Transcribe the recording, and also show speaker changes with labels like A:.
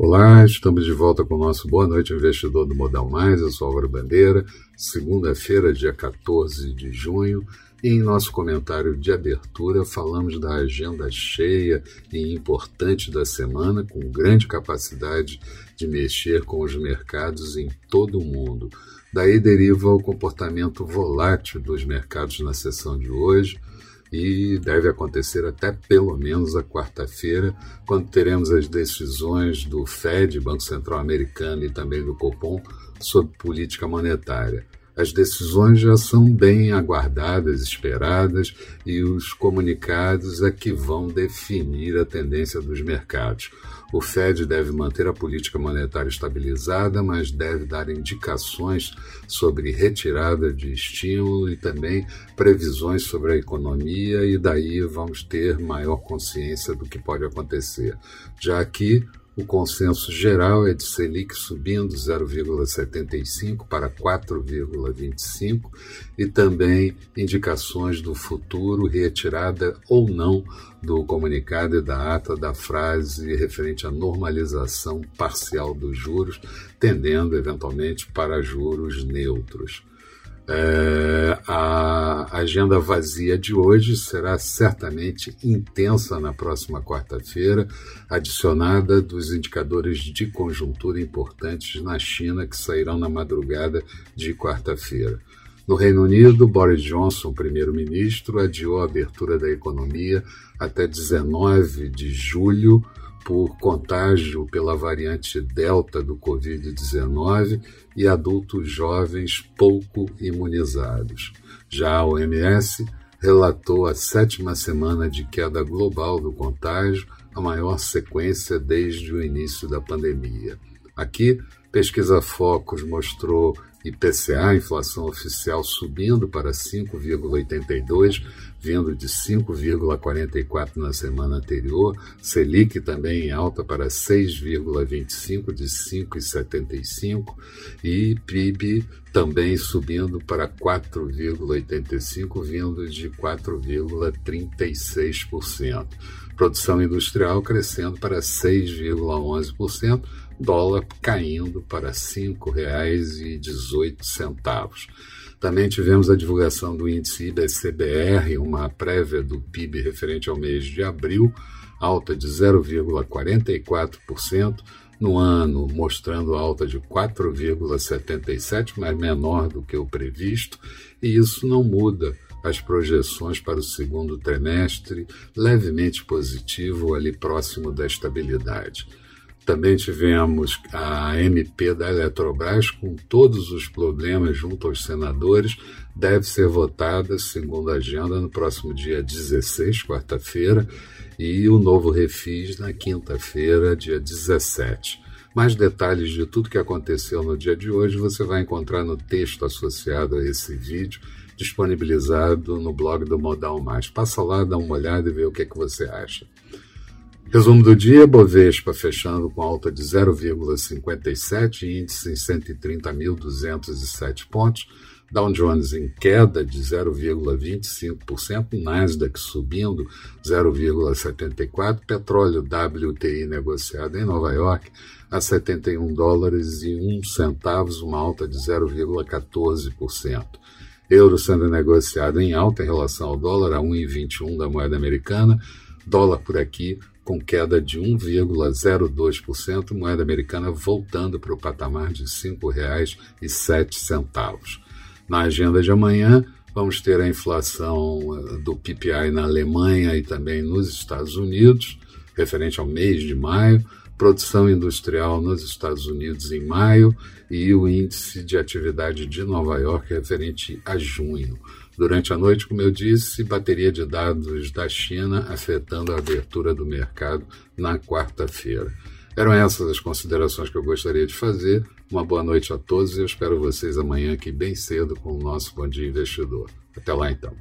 A: Olá, estamos de volta com o nosso Boa Noite Investidor do Modal Mais. Eu sou Álvaro Bandeira, segunda-feira, dia 14 de junho. E em nosso comentário de abertura, falamos da agenda cheia e importante da semana, com grande capacidade de mexer com os mercados em todo o mundo. Daí deriva o comportamento volátil dos mercados na sessão de hoje e deve acontecer até pelo menos a quarta-feira, quando teremos as decisões do Fed, Banco Central Americano e também do Copom sobre política monetária. As decisões já são bem aguardadas, esperadas, e os comunicados é que vão definir a tendência dos mercados. O Fed deve manter a política monetária estabilizada, mas deve dar indicações sobre retirada de estímulo e também previsões sobre a economia, e daí vamos ter maior consciência do que pode acontecer. Já aqui, o consenso geral é de Selic subindo 0,75 para 4,25 e também indicações do futuro, retirada ou não do comunicado e da ata da frase referente à normalização parcial dos juros, tendendo eventualmente para juros neutros. É, a agenda vazia de hoje será certamente intensa na próxima quarta-feira, adicionada dos indicadores de conjuntura importantes na China que sairão na madrugada de quarta-feira. No Reino Unido, Boris Johnson, primeiro-ministro, adiou a abertura da economia até 19 de julho por contágio pela variante Delta do Covid-19 e adultos jovens pouco imunizados. Já a OMS relatou a sétima semana de queda global do contágio, a maior sequência desde o início da pandemia. Aqui, pesquisa Focus mostrou IPCA, inflação oficial, subindo para 5,82, vindo de 5,44 na semana anterior, Selic também em alta para 6,25 de 5,75 e PIB também subindo para 4,85, vindo de 4,36%. Produção industrial crescendo para 6,11%, dólar caindo para R$ 5,18. Também tivemos a divulgação do índice IBCBR, uma prévia do PIB referente ao mês de abril, alta de 0,44% no ano, mostrando alta de 4,77%, mas menor do que o previsto, e isso não muda as projeções para o segundo trimestre, levemente positivo, ali próximo da estabilidade. Também tivemos a MP da Eletrobras com todos os problemas junto aos senadores. Deve ser votada, segundo a agenda, no próximo dia 16, quarta-feira, e o novo refis na quinta-feira, dia 17. Mais detalhes de tudo que aconteceu no dia de hoje você vai encontrar no texto associado a esse vídeo, disponibilizado no blog do Modal Mais. Passa lá, dá uma olhada e vê o que, é que você acha. Resumo do dia: Bovespa fechando com alta de 0,57, índice em 130.207 pontos. Dow Jones em queda de 0,25%, Nasdaq subindo 0,74%, petróleo WTI negociado em Nova York a 71 dólares e 1 centavos, uma alta de 0,14%. Euro sendo negociado em alta em relação ao dólar a 1,21 da moeda americana, dólar por aqui com queda de 1,02%, moeda americana voltando para o patamar de R$ 5,07. Na agenda de amanhã, vamos ter a inflação eh, do PPI na Alemanha e também nos Estados Unidos, referente ao mês de maio, produção industrial nos Estados Unidos em maio e o índice de atividade de Nova York referente a junho. Durante a noite, como eu disse, bateria de dados da China afetando a abertura do mercado na quarta-feira. Eram essas as considerações que eu gostaria de fazer. Uma boa noite a todos e eu espero vocês amanhã aqui bem cedo com o nosso Bom Dia Investidor. Até lá então.